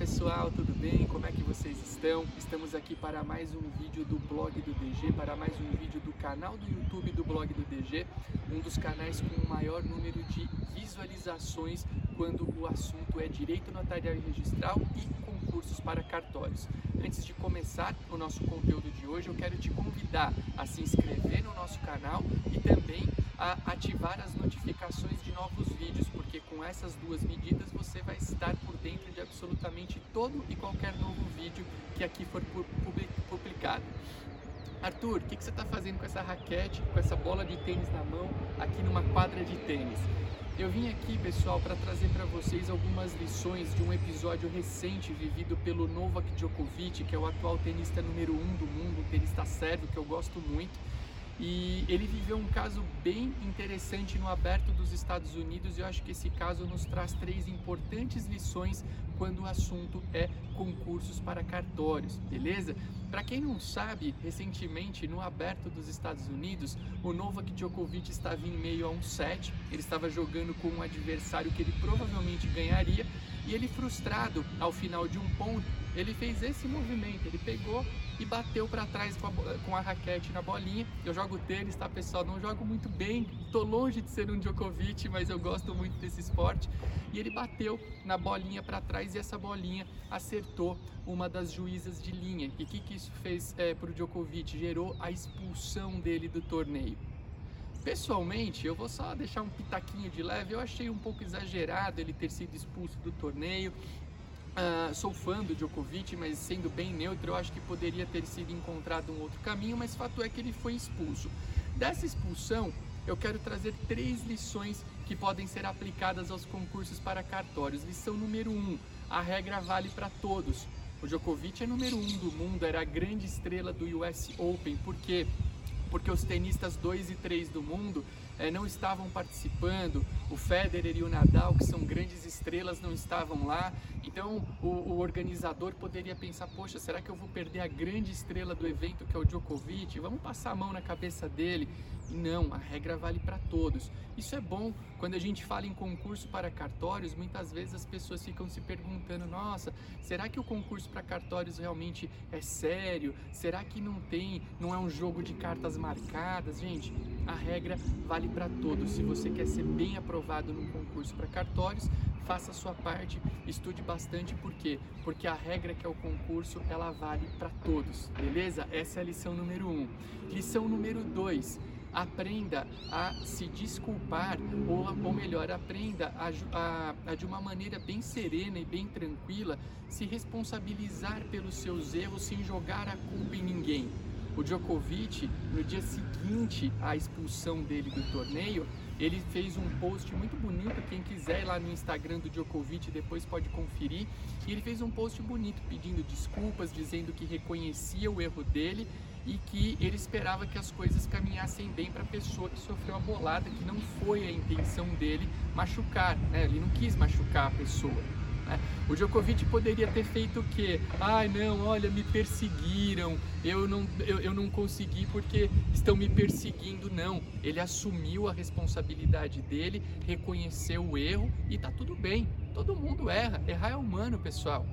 pessoal, tudo bem? Como é que vocês estão? Estamos aqui para mais um vídeo do blog do DG, para mais um vídeo do canal do YouTube do blog do DG, um dos canais com o maior número de visualizações quando o assunto é direito notarial e registral e concursos para cartórios. Antes de começar o nosso conteúdo de hoje, eu quero te convidar a se inscrever no nosso canal e também a ativar as notificações de com essas duas medidas você vai estar por dentro de absolutamente todo e qualquer novo vídeo que aqui for publicado. Arthur, o que, você está fazendo com essa raquete, com essa bola de tênis na mão, aqui numa quadra de tênis? Eu vim aqui, pessoal, para trazer para vocês algumas lições de um episódio recente vivido pelo Novak Djokovic, que é o atual tenista número um do mundo, um tenista sérvio que eu gosto muito. E ele viveu um caso bem interessante no aberto dos Estados Unidos e eu acho que esse caso nos traz três importantes lições quando o assunto é concursos para cartórios, beleza? Para quem não sabe, recentemente no aberto dos Estados Unidos, o Novak Djokovic estava em meio a um set, ele estava jogando com um adversário que ele provavelmente ganharia e ele frustrado ao final de um ponto, ele fez esse movimento, ele pegou e bateu para trás com a, com a, raquete na bolinha. Eu jogo tênis, tá pessoal? Não jogo muito bem, tô longe de ser um Djokovic, mas eu gosto muito desse esporte. E ele bateu na bolinha para trás e essa bolinha acertou uma das juízas de linha. E o que, que isso fez é, para o Djokovic? Gerou a expulsão dele do torneio. Pessoalmente, eu vou só deixar um pitaquinho de leve. Eu achei um pouco exagerado ele ter sido expulso do torneio. Uh, sou fã do Djokovic, mas sendo bem neutro, eu acho que poderia ter sido encontrado um outro caminho, mas fato é que ele foi expulso. Dessa expulsão, eu quero trazer três lições que podem ser aplicadas aos concursos para cartórios. Lição número um: a regra vale para todos. O Djokovic é número um do mundo, era a grande estrela do US Open, por quê? Porque os tenistas 2 e 3 do mundo é, não estavam participando, o Federer e o Nadal, que são grandes estrelas, não estavam lá. Então o, o, organizador poderia pensar: poxa, será que eu vou perder a grande estrela do evento que é o Djokovic? Vamos passar a mão na cabeça dele. E não, a regra vale para todos. Isso é bom. Quando a gente fala em concurso para cartórios, muitas vezes as pessoas ficam se perguntando: nossa, será que o concurso para cartórios realmente é sério? Será que não tem, não é um jogo de cartas marcadas? Gente, a regra vale para todos. Se você quer ser bem aprovado num concurso para cartórios, faça a sua parte, estude bastante, por quê? Porque a regra que é o concurso, ela vale para todos, beleza? Essa é a lição número um. Lição número dois, aprenda a se desculpar, ou, ou melhor, aprenda a, a, a, de uma maneira bem serena e bem tranquila, se responsabilizar pelos seus erros sem jogar a culpa em ninguém. O Djokovic, no dia seguinte à expulsão dele do torneio, ele fez um post muito bonito, quem quiser ir lá no Instagram do Djokovic depois pode conferir. E ele fez um post bonito pedindo desculpas, dizendo que reconhecia o erro dele e que ele esperava que as coisas caminhassem bem para a pessoa que sofreu a bolada, que não foi a intenção dele machucar, né? Ele não quis machucar a pessoa. Né? O Djokovic poderia ter feito o quê? Ai não, olha, me perseguiram, eu não, eu, eu não consegui porque estão me perseguindo. Não, ele assumiu a responsabilidade dele, reconheceu o erro e tá tudo bem. Todo mundo erra, errar é humano, pessoal.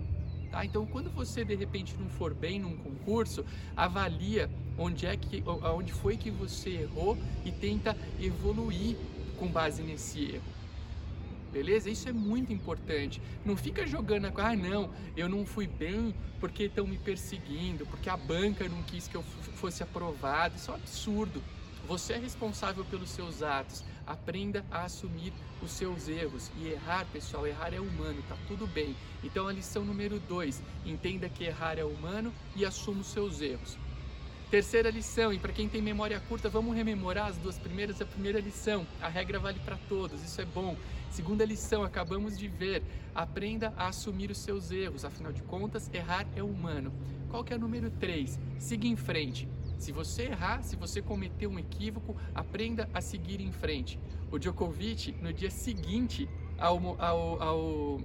Tá? Então, quando você de repente não for bem num concurso, avalia onde é que, onde foi que você errou e tenta evoluir com base nesse erro beleza? Isso é muito importante. Não fica jogando, ah, não, eu não fui bem porque estão me perseguindo, porque a banca não quis que eu fosse aprovado. Isso é um absurdo. Você é responsável pelos seus atos. Aprenda a assumir os seus erros. E errar, pessoal, errar é humano, tá tudo bem. Então a lição número dois: entenda que errar é humano e assuma os seus erros. Terceira lição, e para quem tem memória curta, vamos rememorar as duas primeiras. A primeira lição, a regra vale para todos, isso é bom. Segunda lição, acabamos de ver, aprenda a assumir os seus erros, afinal de contas, errar é humano. Qual que é o número 3? Siga em frente. Se você errar, se você cometer um equívoco, aprenda a seguir em frente. O Djokovic, no dia seguinte ao, ao, ao,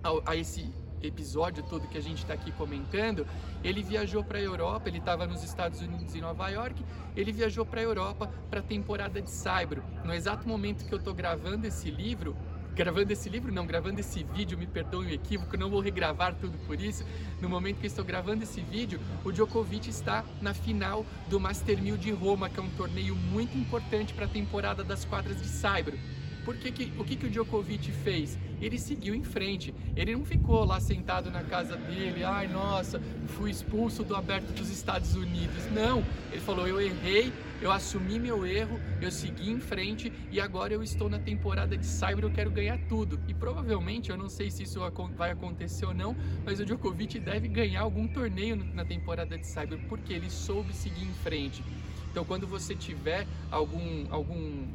ao a esse episódio todo que a gente está aqui comentando, ele viajou para a Europa, ele estava nos Estados Unidos em Nova York, ele viajou para a Europa para a temporada de Saibro. No exato momento que eu estou gravando esse livro, gravando esse livro, não, gravando esse vídeo, me perdoem o equívoco, não vou regravar tudo por isso. No momento que estou gravando esse vídeo, o Djokovic está na final do Master 1000 de Roma, que é um torneio muito importante para a temporada das quadras de Saibro. Por que que, o que, que o Djokovic fez? Ele seguiu em frente. Ele não ficou lá sentado na casa dele, ai nossa, fui expulso do aberto dos Estados Unidos. Não, ele falou: eu errei, eu assumi meu erro, eu segui em frente e agora eu estou na temporada de Cyber, eu quero ganhar tudo. E provavelmente, eu não sei se isso vai acontecer ou não, mas o Djokovic deve ganhar algum torneio na temporada de Cyber porque ele soube seguir em frente. Então, quando você tiver algum algum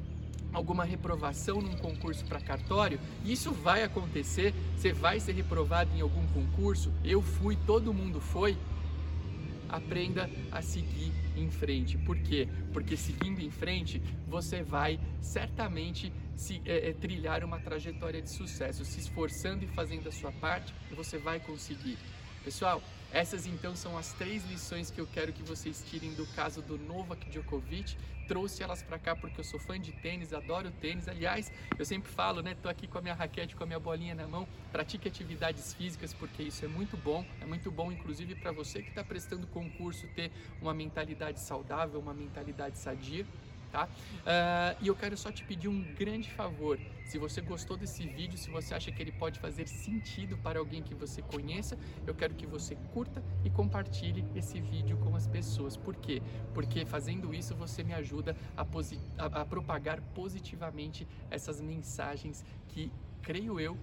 alguma reprovação num concurso para cartório, isso vai acontecer, você vai ser reprovado em algum concurso, eu fui, todo mundo foi, aprenda a seguir em frente. Por quê? Porque seguindo em frente, você vai certamente se, é, é, trilhar uma trajetória de sucesso. Se esforçando e fazendo a sua parte, você vai conseguir. Pessoal, essas então são as três lições que eu quero que vocês tirem do caso do Novak Djokovic. Trouxe elas para cá porque eu sou fã de tênis, adoro tênis. Aliás, eu sempre falo, né? Tô aqui com a minha raquete, com a minha bolinha na mão. Pratique atividades físicas porque isso é muito bom. É muito bom, inclusive, para você que está prestando concurso ter uma mentalidade saudável, uma mentalidade sadia tá? Uh, e eu quero só te pedir um grande favor. Se você gostou desse vídeo, se você acha que ele pode fazer sentido para alguém que você conheça, eu quero que você curta e compartilhe esse vídeo com as pessoas. Por quê? Porque fazendo isso você me ajuda a, a, a propagar positivamente essas mensagens que, creio eu,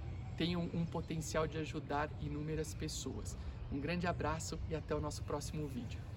um, um potencial de ajudar inúmeras pessoas. Um grande abraço e até o nosso próximo vídeo.